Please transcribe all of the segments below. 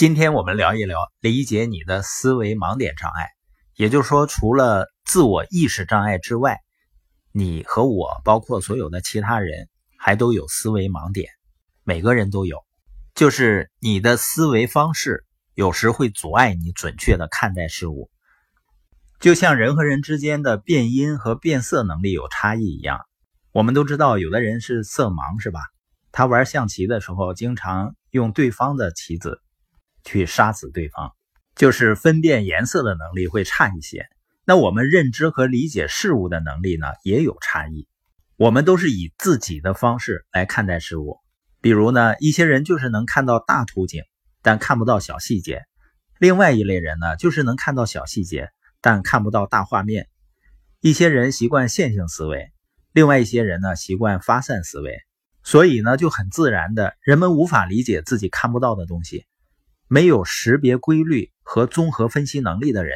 今天我们聊一聊理解你的思维盲点障碍，也就是说，除了自我意识障碍之外，你和我，包括所有的其他人，还都有思维盲点，每个人都有，就是你的思维方式有时会阻碍你准确的看待事物，就像人和人之间的变音和变色能力有差异一样。我们都知道，有的人是色盲，是吧？他玩象棋的时候，经常用对方的棋子去杀死对方，就是分辨颜色的能力会差一些。那我们认知和理解事物的能力呢，也有差异。我们都是以自己的方式来看待事物。比如呢，一些人就是能看到大图景，但看不到小细节；另外一类人呢，就是能看到小细节，但看不到大画面。一些人习惯线性思维。另外一些人呢，习惯发散思维，所以呢，就很自然的，人们无法理解自己看不到的东西。没有识别规律和综合分析能力的人，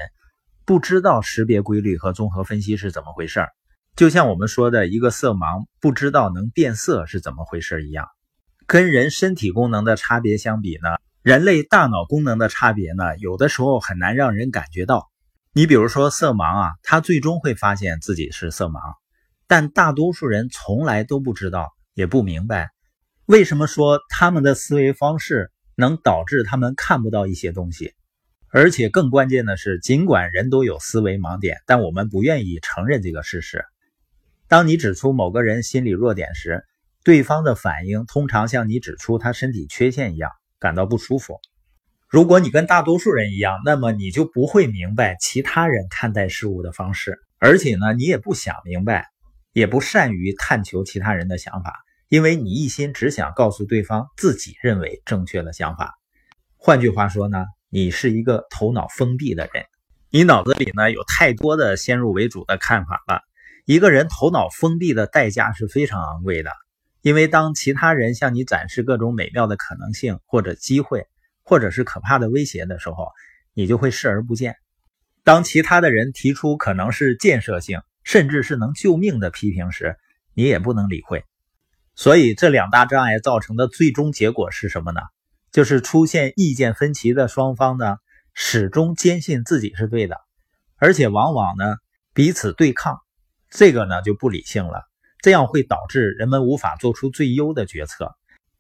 不知道识别规律和综合分析是怎么回事儿。就像我们说的一个色盲不知道能变色是怎么回事一样。跟人身体功能的差别相比呢，人类大脑功能的差别呢，有的时候很难让人感觉到。你比如说色盲啊，他最终会发现自己是色盲。但大多数人从来都不知道，也不明白，为什么说他们的思维方式能导致他们看不到一些东西。而且更关键的是，尽管人都有思维盲点，但我们不愿意承认这个事实。当你指出某个人心理弱点时，对方的反应通常像你指出他身体缺陷一样，感到不舒服。如果你跟大多数人一样，那么你就不会明白其他人看待事物的方式，而且呢，你也不想明白。也不善于探求其他人的想法，因为你一心只想告诉对方自己认为正确的想法。换句话说呢，你是一个头脑封闭的人，你脑子里呢有太多的先入为主的看法了。一个人头脑封闭的代价是非常昂贵的，因为当其他人向你展示各种美妙的可能性或者机会，或者是可怕的威胁的时候，你就会视而不见。当其他的人提出可能是建设性。甚至是能救命的批评时，你也不能理会。所以这两大障碍造成的最终结果是什么呢？就是出现意见分歧的双方呢，始终坚信自己是对的，而且往往呢彼此对抗。这个呢就不理性了，这样会导致人们无法做出最优的决策。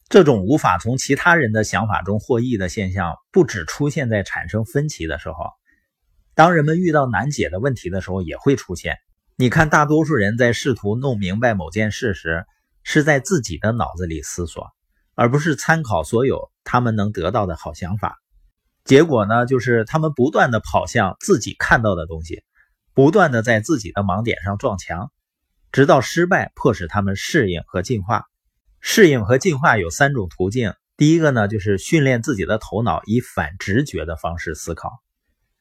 这种无法从其他人的想法中获益的现象，不只出现在产生分歧的时候，当人们遇到难解的问题的时候也会出现。你看，大多数人在试图弄明白某件事时，是在自己的脑子里思索，而不是参考所有他们能得到的好想法。结果呢，就是他们不断的跑向自己看到的东西，不断的在自己的盲点上撞墙，直到失败迫使他们适应和进化。适应和进化有三种途径，第一个呢，就是训练自己的头脑以反直觉的方式思考，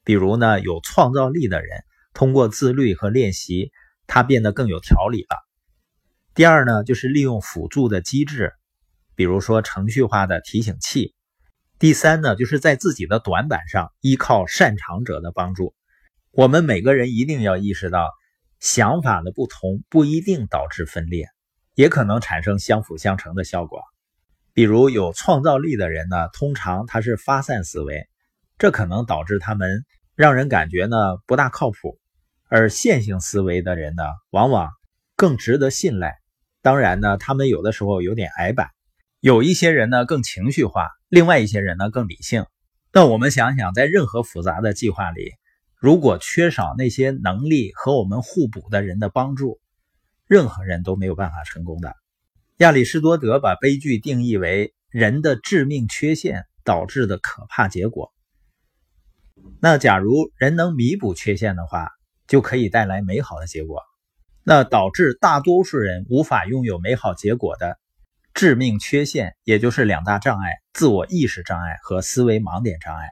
比如呢，有创造力的人。通过自律和练习，他变得更有条理了。第二呢，就是利用辅助的机制，比如说程序化的提醒器。第三呢，就是在自己的短板上依靠擅长者的帮助。我们每个人一定要意识到，想法的不同不一定导致分裂，也可能产生相辅相成的效果。比如有创造力的人呢，通常他是发散思维，这可能导致他们让人感觉呢不大靠谱。而线性思维的人呢，往往更值得信赖。当然呢，他们有的时候有点矮板。有一些人呢更情绪化，另外一些人呢更理性。那我们想想，在任何复杂的计划里，如果缺少那些能力和我们互补的人的帮助，任何人都没有办法成功的。亚里士多德把悲剧定义为人的致命缺陷导致的可怕结果。那假如人能弥补缺陷的话，就可以带来美好的结果。那导致大多数人无法拥有美好结果的致命缺陷，也就是两大障碍：自我意识障碍和思维盲点障碍。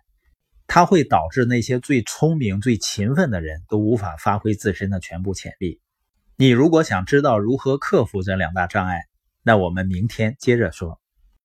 它会导致那些最聪明、最勤奋的人都无法发挥自身的全部潜力。你如果想知道如何克服这两大障碍，那我们明天接着说。